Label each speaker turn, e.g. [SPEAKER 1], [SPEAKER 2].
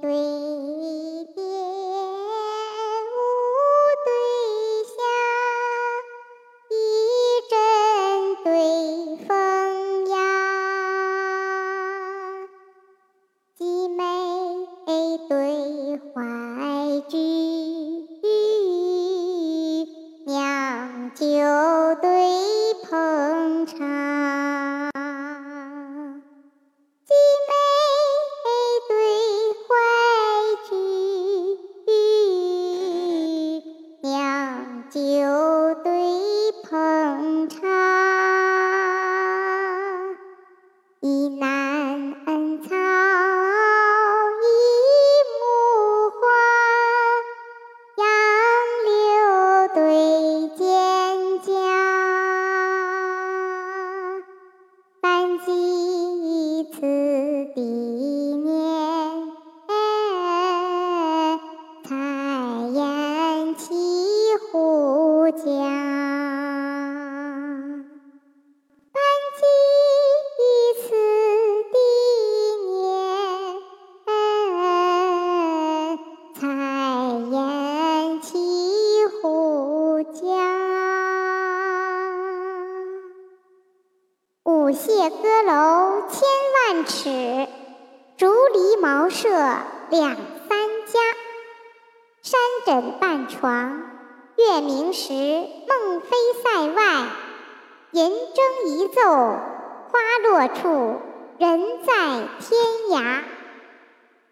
[SPEAKER 1] 对蝶舞对霞，一阵对风呀，鸡妹对怀菊，酿酒对烹茶。酒对烹茶，舞榭歌楼千万尺，竹篱茅舍两三家。山枕半床。月明时，梦飞塞外，银筝一奏，花落处，人在天涯。